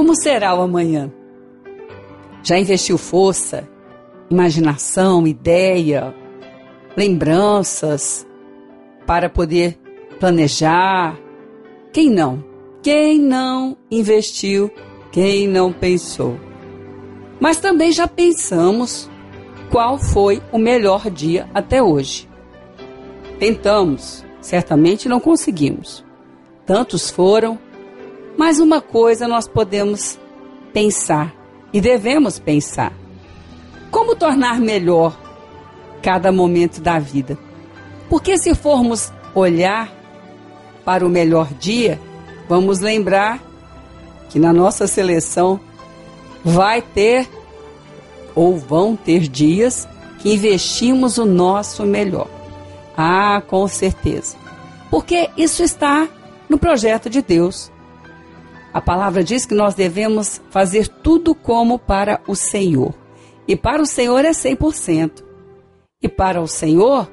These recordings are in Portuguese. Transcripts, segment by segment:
Como será o amanhã? Já investiu força, imaginação, ideia, lembranças para poder planejar? Quem não? Quem não investiu? Quem não pensou? Mas também já pensamos qual foi o melhor dia até hoje. Tentamos, certamente não conseguimos. Tantos foram, mas uma coisa nós podemos pensar e devemos pensar: como tornar melhor cada momento da vida? Porque se formos olhar para o melhor dia, vamos lembrar que na nossa seleção vai ter ou vão ter dias que investimos o nosso melhor. Ah, com certeza. Porque isso está no projeto de Deus. A palavra diz que nós devemos fazer tudo como para o Senhor. E para o Senhor é 100%. E para o Senhor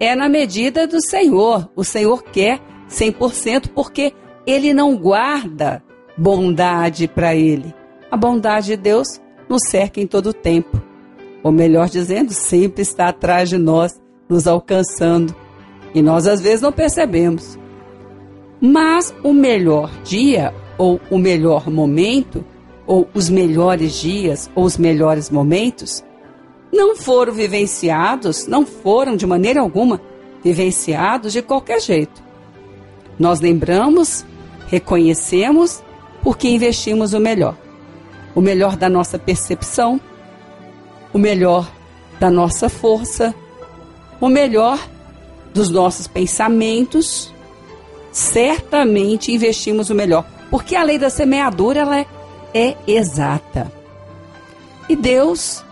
é na medida do Senhor. O Senhor quer 100% porque ele não guarda bondade para ele. A bondade de Deus nos cerca em todo o tempo. Ou melhor dizendo, sempre está atrás de nós, nos alcançando. E nós às vezes não percebemos. Mas o melhor dia, ou o melhor momento, ou os melhores dias, ou os melhores momentos, não foram vivenciados, não foram de maneira alguma vivenciados de qualquer jeito. Nós lembramos, reconhecemos, porque investimos o melhor. O melhor da nossa percepção, o melhor da nossa força, o melhor dos nossos pensamentos, certamente investimos o melhor, porque a lei da semeadura ela é, é exata. E Deus,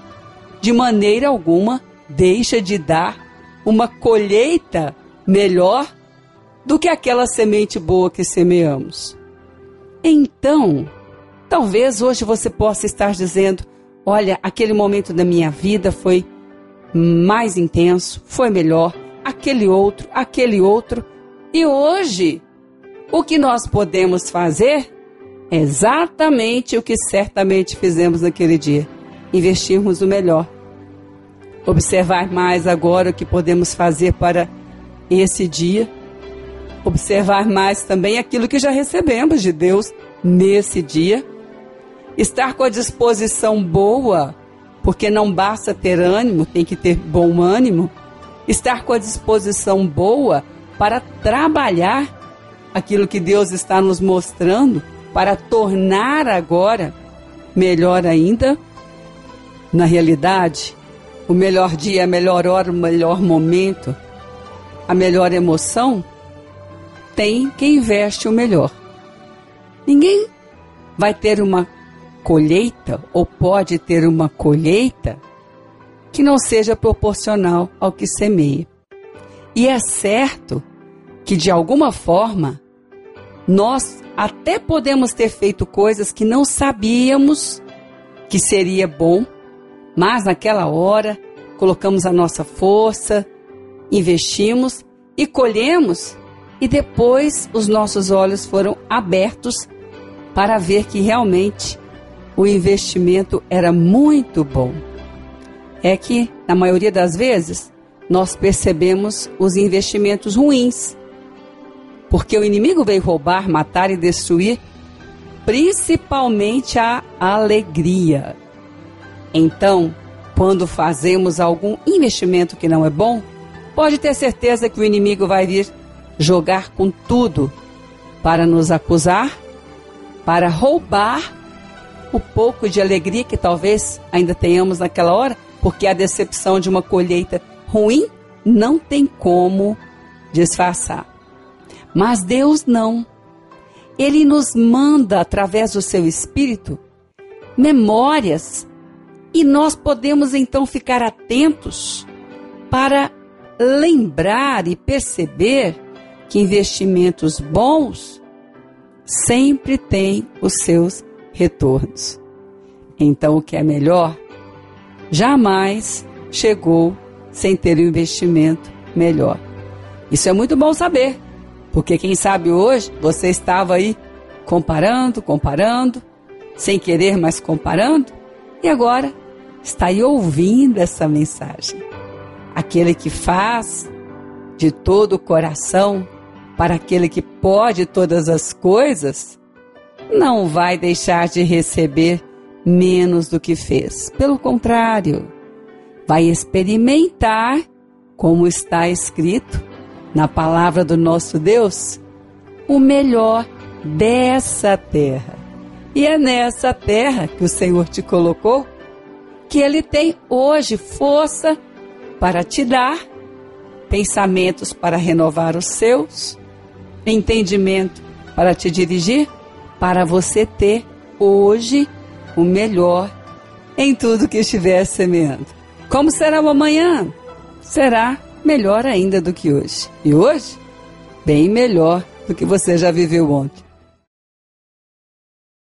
de maneira alguma, deixa de dar uma colheita melhor do que aquela semente boa que semeamos. Então, talvez hoje você possa estar dizendo: olha, aquele momento da minha vida foi mais intenso, foi melhor, aquele outro, aquele outro, e hoje, o que nós podemos fazer é exatamente o que certamente fizemos naquele dia: investirmos o melhor. Observar mais agora o que podemos fazer para esse dia. Observar mais também aquilo que já recebemos de Deus nesse dia. Estar com a disposição boa, porque não basta ter ânimo, tem que ter bom ânimo. Estar com a disposição boa para trabalhar aquilo que Deus está nos mostrando, para tornar agora melhor ainda. Na realidade, o melhor dia, a melhor hora, o melhor momento, a melhor emoção, tem quem investe o melhor. Ninguém vai ter uma colheita ou pode ter uma colheita que não seja proporcional ao que semeia. E é certo que, de alguma forma, nós até podemos ter feito coisas que não sabíamos que seria bom, mas naquela hora colocamos a nossa força, investimos e colhemos, e depois os nossos olhos foram abertos para ver que realmente o investimento era muito bom. É que, na maioria das vezes, nós percebemos os investimentos ruins. Porque o inimigo veio roubar, matar e destruir principalmente a alegria. Então, quando fazemos algum investimento que não é bom, pode ter certeza que o inimigo vai vir jogar com tudo para nos acusar, para roubar o pouco de alegria que talvez ainda tenhamos naquela hora, porque a decepção de uma colheita ruim não tem como disfarçar. Mas Deus não. Ele nos manda, através do seu Espírito, memórias e nós podemos então ficar atentos para lembrar e perceber que investimentos bons sempre têm os seus retornos. Então, o que é melhor jamais chegou sem ter um investimento melhor. Isso é muito bom saber, porque quem sabe hoje você estava aí comparando, comparando, sem querer, mas comparando, e agora está aí ouvindo essa mensagem. Aquele que faz de todo o coração para aquele que pode todas as coisas, não vai deixar de receber menos do que fez. Pelo contrário, vai experimentar, como está escrito na palavra do nosso Deus, o melhor dessa terra. E é nessa terra que o Senhor te colocou que Ele tem hoje força para te dar, pensamentos para renovar os seus, entendimento para te dirigir, para você ter hoje o melhor em tudo que estiver semeando. Como será o amanhã? Será melhor ainda do que hoje. E hoje, bem melhor do que você já viveu ontem.